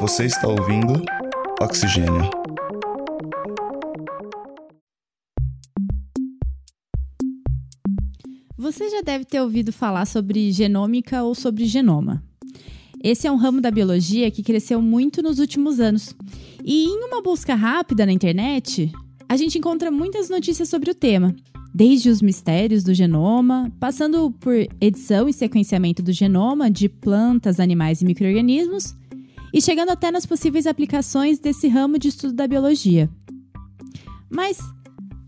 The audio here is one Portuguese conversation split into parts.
Você está ouvindo Oxigênio. Você já deve ter ouvido falar sobre genômica ou sobre genoma. Esse é um ramo da biologia que cresceu muito nos últimos anos. E em uma busca rápida na internet, a gente encontra muitas notícias sobre o tema, desde os mistérios do genoma, passando por edição e sequenciamento do genoma de plantas, animais e microrganismos, e chegando até nas possíveis aplicações desse ramo de estudo da biologia. Mas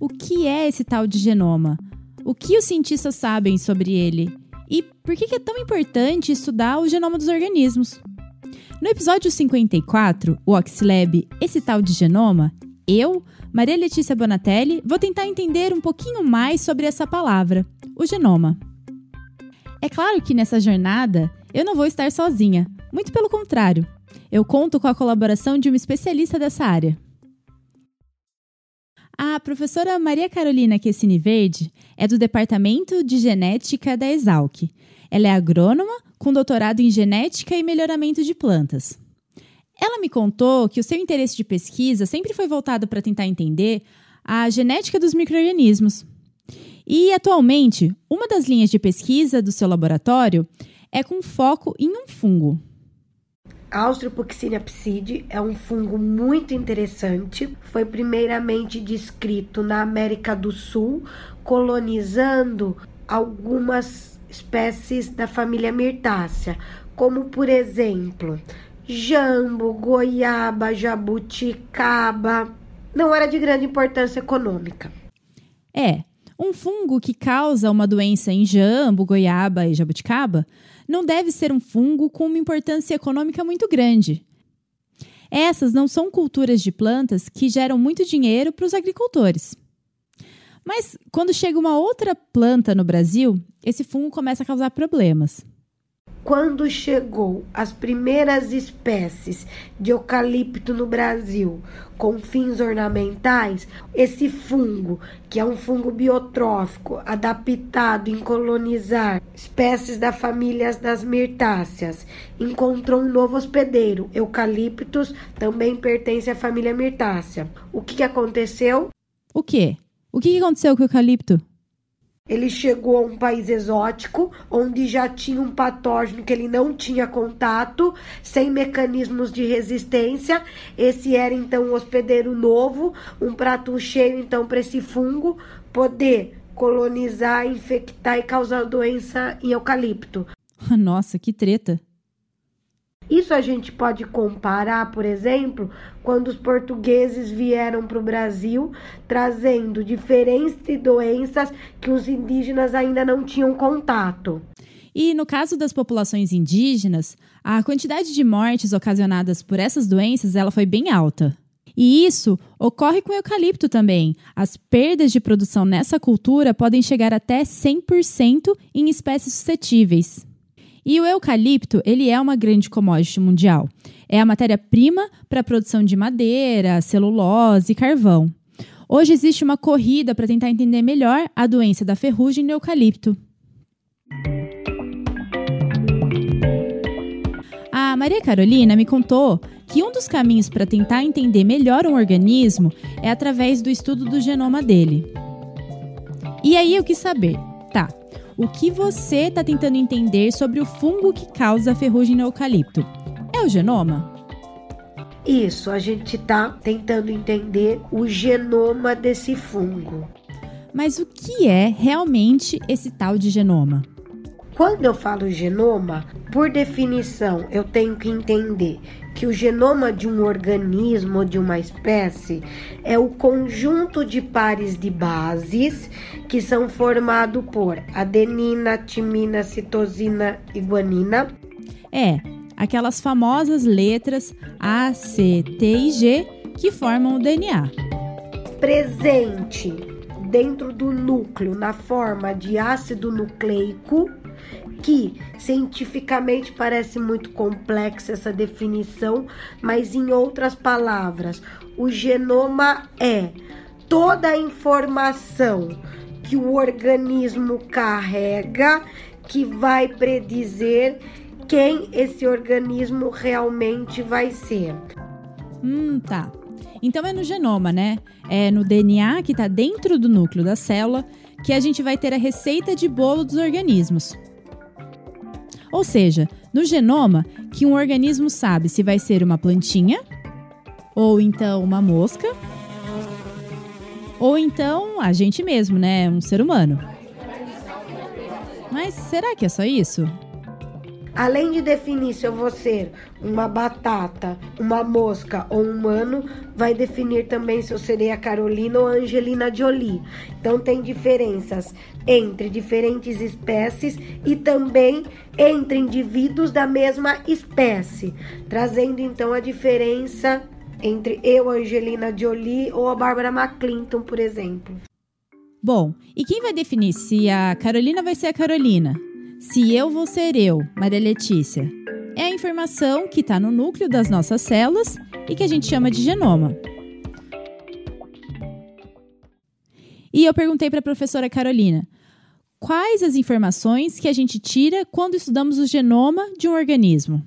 o que é esse tal de genoma? O que os cientistas sabem sobre ele? E por que é tão importante estudar o genoma dos organismos? No episódio 54, o Oxlab, esse tal de genoma, eu, Maria Letícia Bonatelli, vou tentar entender um pouquinho mais sobre essa palavra, o genoma. É claro que nessa jornada eu não vou estar sozinha, muito pelo contrário. Eu conto com a colaboração de uma especialista dessa área. A professora Maria Carolina Quessini Verde é do Departamento de Genética da Exalc. Ela é agrônoma com doutorado em genética e melhoramento de plantas. Ela me contou que o seu interesse de pesquisa sempre foi voltado para tentar entender a genética dos microrganismos. E atualmente, uma das linhas de pesquisa do seu laboratório é com foco em um fungo, Australopoccinia psidi é um fungo muito interessante. Foi primeiramente descrito na América do Sul, colonizando algumas espécies da família Mirtácea, como por exemplo, jambo, goiaba, jabuticaba. Não era de grande importância econômica. É, um fungo que causa uma doença em jambo, goiaba e jabuticaba não deve ser um fungo com uma importância econômica muito grande. Essas não são culturas de plantas que geram muito dinheiro para os agricultores. Mas quando chega uma outra planta no Brasil, esse fungo começa a causar problemas quando chegou as primeiras espécies de eucalipto no Brasil com fins ornamentais, esse fungo, que é um fungo biotrófico adaptado em colonizar espécies da família das mirtáceas, encontrou um novo hospedeiro. Eucaliptus também pertence à família mirtácea. O que aconteceu? O quê? O que aconteceu com o eucalipto? Ele chegou a um país exótico, onde já tinha um patógeno que ele não tinha contato, sem mecanismos de resistência. Esse era então um hospedeiro novo, um prato cheio então para esse fungo poder colonizar, infectar e causar doença em eucalipto. Nossa, que treta! Isso a gente pode comparar, por exemplo, quando os portugueses vieram para o Brasil trazendo diferentes doenças que os indígenas ainda não tinham contato. E no caso das populações indígenas, a quantidade de mortes ocasionadas por essas doenças ela foi bem alta. E isso ocorre com o eucalipto também. As perdas de produção nessa cultura podem chegar até 100% em espécies suscetíveis. E o eucalipto, ele é uma grande commodity mundial. É a matéria-prima para a produção de madeira, celulose e carvão. Hoje existe uma corrida para tentar entender melhor a doença da ferrugem no eucalipto. A Maria Carolina me contou que um dos caminhos para tentar entender melhor um organismo é através do estudo do genoma dele. E aí eu quis saber, o que você está tentando entender sobre o fungo que causa a ferrugem no eucalipto. É o genoma? Isso, a gente está tentando entender o genoma desse fungo. Mas o que é realmente esse tal de genoma? Quando eu falo genoma, por definição, eu tenho que entender que o genoma de um organismo ou de uma espécie é o conjunto de pares de bases que são formados por adenina, timina, citosina e guanina. É, aquelas famosas letras A, C, T e G que formam o DNA. Presente dentro do núcleo na forma de ácido nucleico que cientificamente parece muito complexa essa definição, mas em outras palavras, o genoma é toda a informação que o organismo carrega que vai predizer quem esse organismo realmente vai ser. Hum, tá. Então é no genoma, né? É no DNA que está dentro do núcleo da célula que a gente vai ter a receita de bolo dos organismos. Ou seja, no genoma que um organismo sabe se vai ser uma plantinha, ou então uma mosca, ou então a gente mesmo, né? Um ser humano. Mas será que é só isso? Além de definir se eu vou ser uma batata, uma mosca ou um humano, vai definir também se eu serei a Carolina ou a Angelina Jolie. Então tem diferenças entre diferentes espécies e também entre indivíduos da mesma espécie, trazendo então a diferença entre eu, Angelina Jolie ou a Bárbara McClinton, por exemplo. Bom, e quem vai definir se a Carolina vai ser a Carolina? Se eu vou ser eu, Maria Letícia, é a informação que está no núcleo das nossas células e que a gente chama de genoma. E eu perguntei para a professora Carolina quais as informações que a gente tira quando estudamos o genoma de um organismo.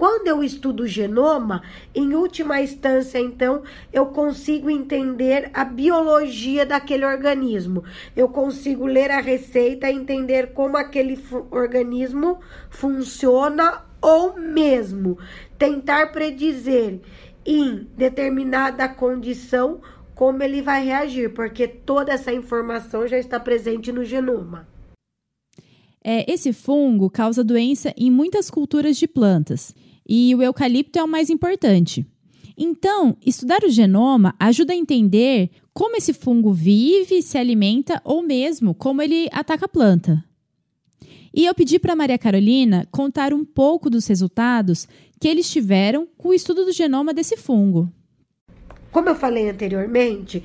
Quando eu estudo o genoma, em última instância, então, eu consigo entender a biologia daquele organismo. Eu consigo ler a receita e entender como aquele organismo funciona ou mesmo tentar predizer em determinada condição como ele vai reagir, porque toda essa informação já está presente no genoma. É, esse fungo causa doença em muitas culturas de plantas e o eucalipto é o mais importante. Então, estudar o genoma ajuda a entender como esse fungo vive, se alimenta ou mesmo como ele ataca a planta. E eu pedi para Maria Carolina contar um pouco dos resultados que eles tiveram com o estudo do genoma desse fungo. Como eu falei anteriormente,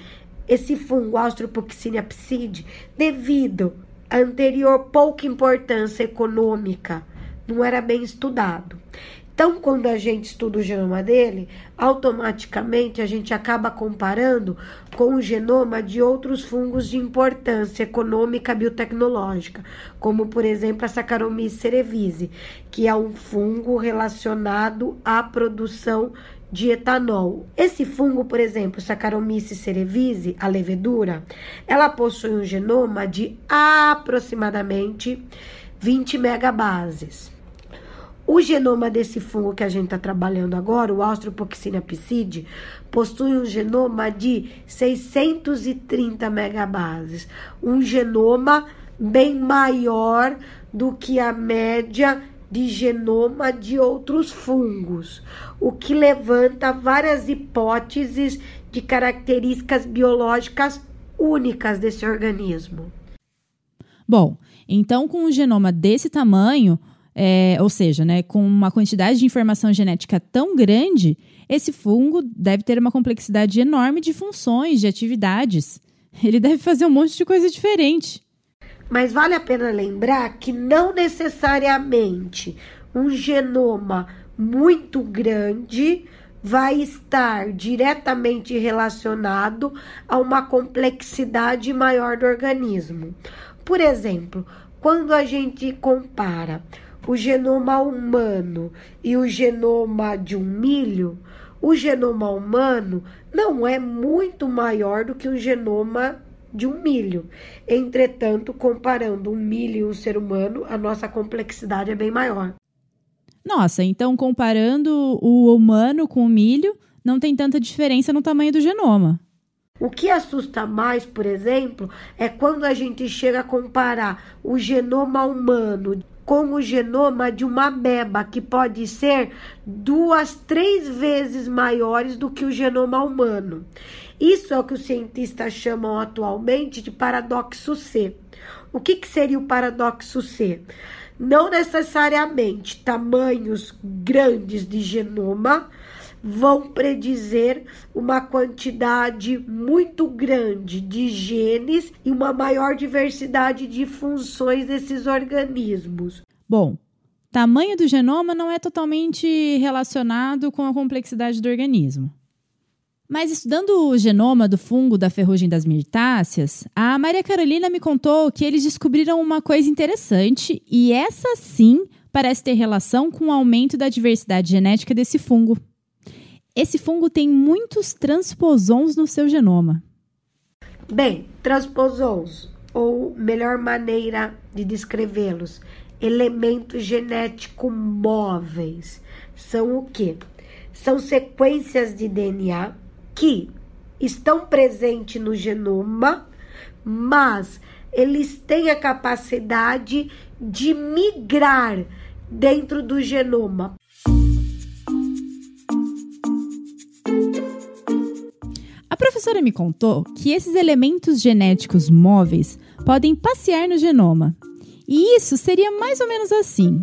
esse fungo Austropoccinia psidi, devido à anterior pouca importância econômica, não era bem estudado. Então, quando a gente estuda o genoma dele, automaticamente a gente acaba comparando com o genoma de outros fungos de importância econômica biotecnológica, como por exemplo a Saccharomyces cerevisiae, que é um fungo relacionado à produção de etanol. Esse fungo, por exemplo, Saccharomyces cerevisiae, a levedura, ela possui um genoma de aproximadamente 20 megabases. O genoma desse fungo que a gente está trabalhando agora, o Austropoccinia piscide, possui um genoma de 630 megabases. Um genoma bem maior do que a média de genoma de outros fungos, o que levanta várias hipóteses de características biológicas únicas desse organismo. Bom, então com um genoma desse tamanho, é, ou seja, né, com uma quantidade de informação genética tão grande, esse fungo deve ter uma complexidade enorme de funções, de atividades. Ele deve fazer um monte de coisa diferente. Mas vale a pena lembrar que não necessariamente um genoma muito grande vai estar diretamente relacionado a uma complexidade maior do organismo. Por exemplo, quando a gente compara o genoma humano e o genoma de um milho, o genoma humano não é muito maior do que o genoma de um milho. Entretanto, comparando um milho e um ser humano, a nossa complexidade é bem maior. Nossa, então comparando o humano com o milho, não tem tanta diferença no tamanho do genoma. O que assusta mais, por exemplo, é quando a gente chega a comparar o genoma humano com o genoma de uma ameba, que pode ser duas, três vezes maiores do que o genoma humano. Isso é o que os cientistas chamam atualmente de paradoxo C. O que, que seria o paradoxo C? Não necessariamente tamanhos grandes de genoma vão predizer uma quantidade muito grande de genes e uma maior diversidade de funções desses organismos. Bom, tamanho do genoma não é totalmente relacionado com a complexidade do organismo. Mas estudando o genoma do fungo da ferrugem das mirtáceas, a Maria Carolina me contou que eles descobriram uma coisa interessante e essa sim parece ter relação com o aumento da diversidade genética desse fungo. Esse fungo tem muitos transposons no seu genoma. Bem, transposons, ou melhor maneira de descrevê-los, elementos genéticos móveis, são o quê? São sequências de DNA que estão presentes no genoma, mas eles têm a capacidade de migrar dentro do genoma. A professora me contou que esses elementos genéticos móveis podem passear no genoma. E isso seria mais ou menos assim.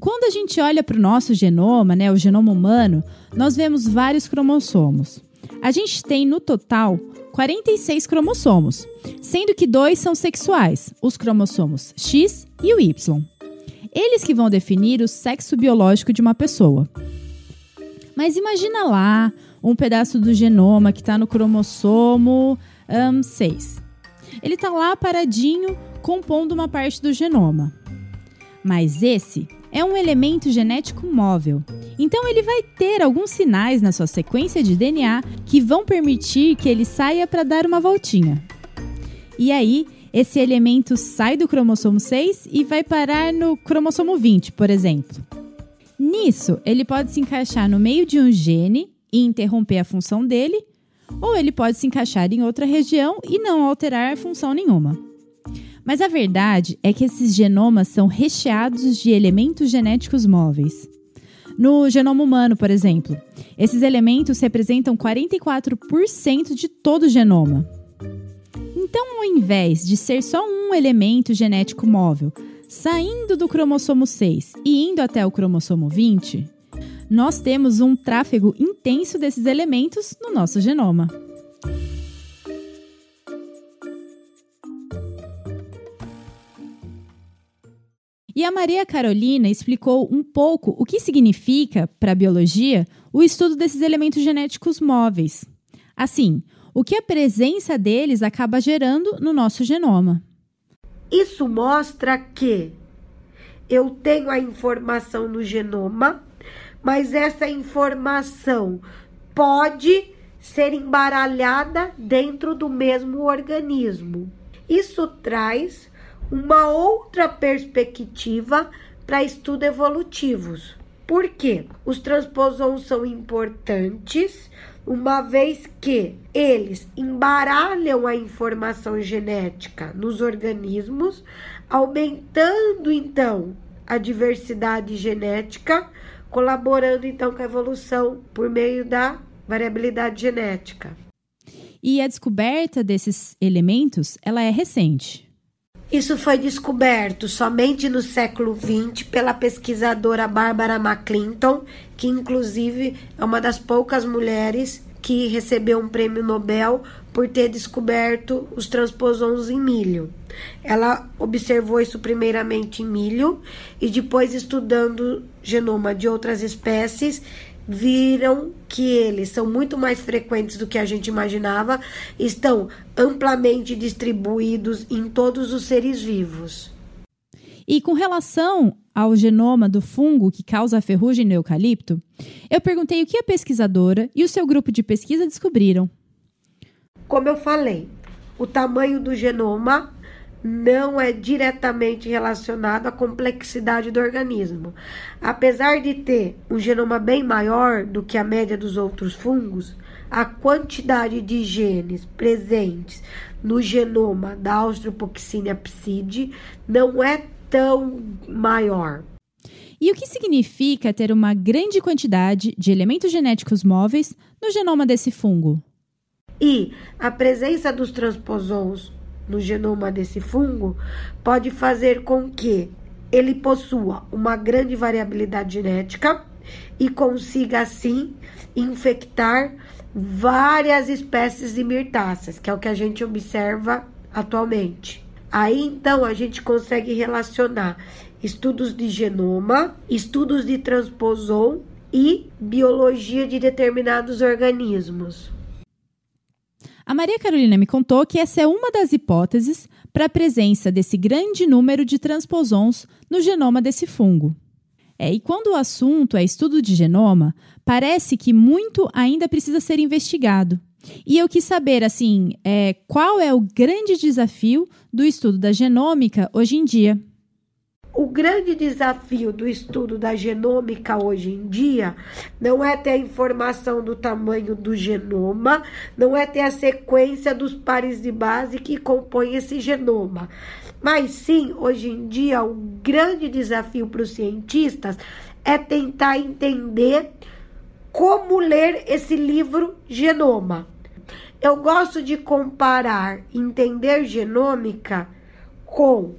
Quando a gente olha para o nosso genoma, né, o genoma humano, nós vemos vários cromossomos. A gente tem no total 46 cromossomos, sendo que dois são sexuais, os cromossomos X e o Y. Eles que vão definir o sexo biológico de uma pessoa. Mas imagina lá um pedaço do genoma que está no cromossomo um, 6. Ele está lá paradinho, compondo uma parte do genoma. Mas esse é um elemento genético móvel. Então ele vai ter alguns sinais na sua sequência de DNA que vão permitir que ele saia para dar uma voltinha. E aí, esse elemento sai do cromossomo 6 e vai parar no cromossomo 20, por exemplo. Nisso, ele pode se encaixar no meio de um gene e interromper a função dele, ou ele pode se encaixar em outra região e não alterar função nenhuma. Mas a verdade é que esses genomas são recheados de elementos genéticos móveis. No genoma humano, por exemplo, esses elementos representam 44% de todo o genoma. Então, ao invés de ser só um elemento genético móvel, saindo do cromossomo 6 e indo até o cromossomo 20, nós temos um tráfego intenso desses elementos no nosso genoma. E a Maria Carolina explicou um pouco o que significa, para a biologia, o estudo desses elementos genéticos móveis. Assim, o que a presença deles acaba gerando no nosso genoma. Isso mostra que eu tenho a informação no genoma, mas essa informação pode ser embaralhada dentro do mesmo organismo. Isso traz uma outra perspectiva para estudos evolutivos. Por quê? Os transposons são importantes, uma vez que eles embaralham a informação genética nos organismos, aumentando então a diversidade genética, colaborando então com a evolução por meio da variabilidade genética. E a descoberta desses elementos, ela é recente. Isso foi descoberto somente no século XX pela pesquisadora Barbara McClinton, que inclusive é uma das poucas mulheres que recebeu um prêmio Nobel por ter descoberto os transposons em milho. Ela observou isso primeiramente em milho e depois estudando genoma de outras espécies viram que eles são muito mais frequentes do que a gente imaginava, estão amplamente distribuídos em todos os seres vivos. E com relação ao genoma do fungo que causa a ferrugem no eucalipto, eu perguntei o que a pesquisadora e o seu grupo de pesquisa descobriram. Como eu falei, o tamanho do genoma não é diretamente relacionado à complexidade do organismo. Apesar de ter um genoma bem maior do que a média dos outros fungos, a quantidade de genes presentes no genoma da Australopoccinia psidi não é tão maior. E o que significa ter uma grande quantidade de elementos genéticos móveis no genoma desse fungo? E a presença dos transposons no genoma desse fungo pode fazer com que ele possua uma grande variabilidade genética e consiga assim infectar várias espécies de mirtáceas, que é o que a gente observa atualmente. Aí então a gente consegue relacionar estudos de genoma, estudos de transposon e biologia de determinados organismos. A Maria Carolina me contou que essa é uma das hipóteses para a presença desse grande número de transposons no genoma desse fungo. É, e quando o assunto é estudo de genoma, parece que muito ainda precisa ser investigado. E eu quis saber, assim, é, qual é o grande desafio do estudo da genômica hoje em dia? O grande desafio do estudo da genômica hoje em dia não é ter a informação do tamanho do genoma, não é ter a sequência dos pares de base que compõem esse genoma. Mas sim, hoje em dia, o grande desafio para os cientistas é tentar entender como ler esse livro Genoma. Eu gosto de comparar entender genômica com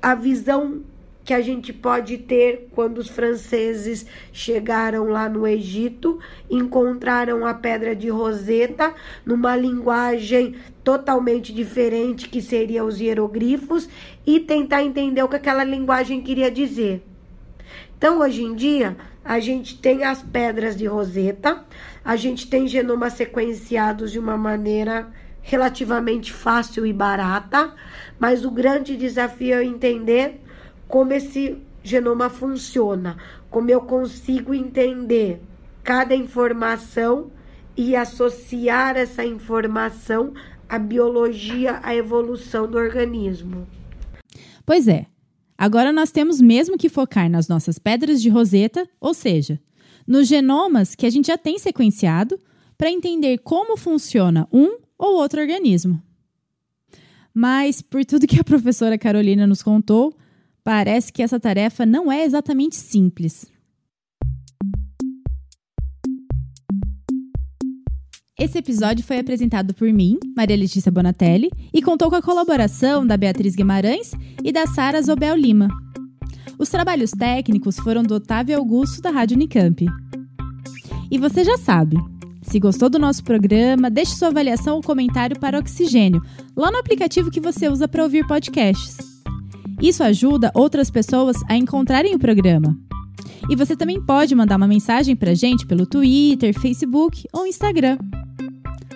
a visão que a gente pode ter quando os franceses chegaram lá no Egito, encontraram a pedra de Roseta numa linguagem totalmente diferente que seria os hieroglifos e tentar entender o que aquela linguagem queria dizer. Então, hoje em dia, a gente tem as pedras de Roseta, a gente tem genomas sequenciados de uma maneira relativamente fácil e barata, mas o grande desafio é entender como esse genoma funciona, como eu consigo entender cada informação e associar essa informação à biologia, à evolução do organismo. Pois é. Agora nós temos mesmo que focar nas nossas pedras de roseta, ou seja, nos genomas que a gente já tem sequenciado para entender como funciona um ou outro organismo. Mas, por tudo que a professora Carolina nos contou, Parece que essa tarefa não é exatamente simples. Esse episódio foi apresentado por mim, Maria Letícia Bonatelli, e contou com a colaboração da Beatriz Guimarães e da Sara Zobel Lima. Os trabalhos técnicos foram do Otávio Augusto da Rádio Unicamp. E você já sabe, se gostou do nosso programa, deixe sua avaliação ou comentário para Oxigênio, lá no aplicativo que você usa para ouvir podcasts. Isso ajuda outras pessoas a encontrarem o programa. E você também pode mandar uma mensagem para a gente pelo Twitter, Facebook ou Instagram.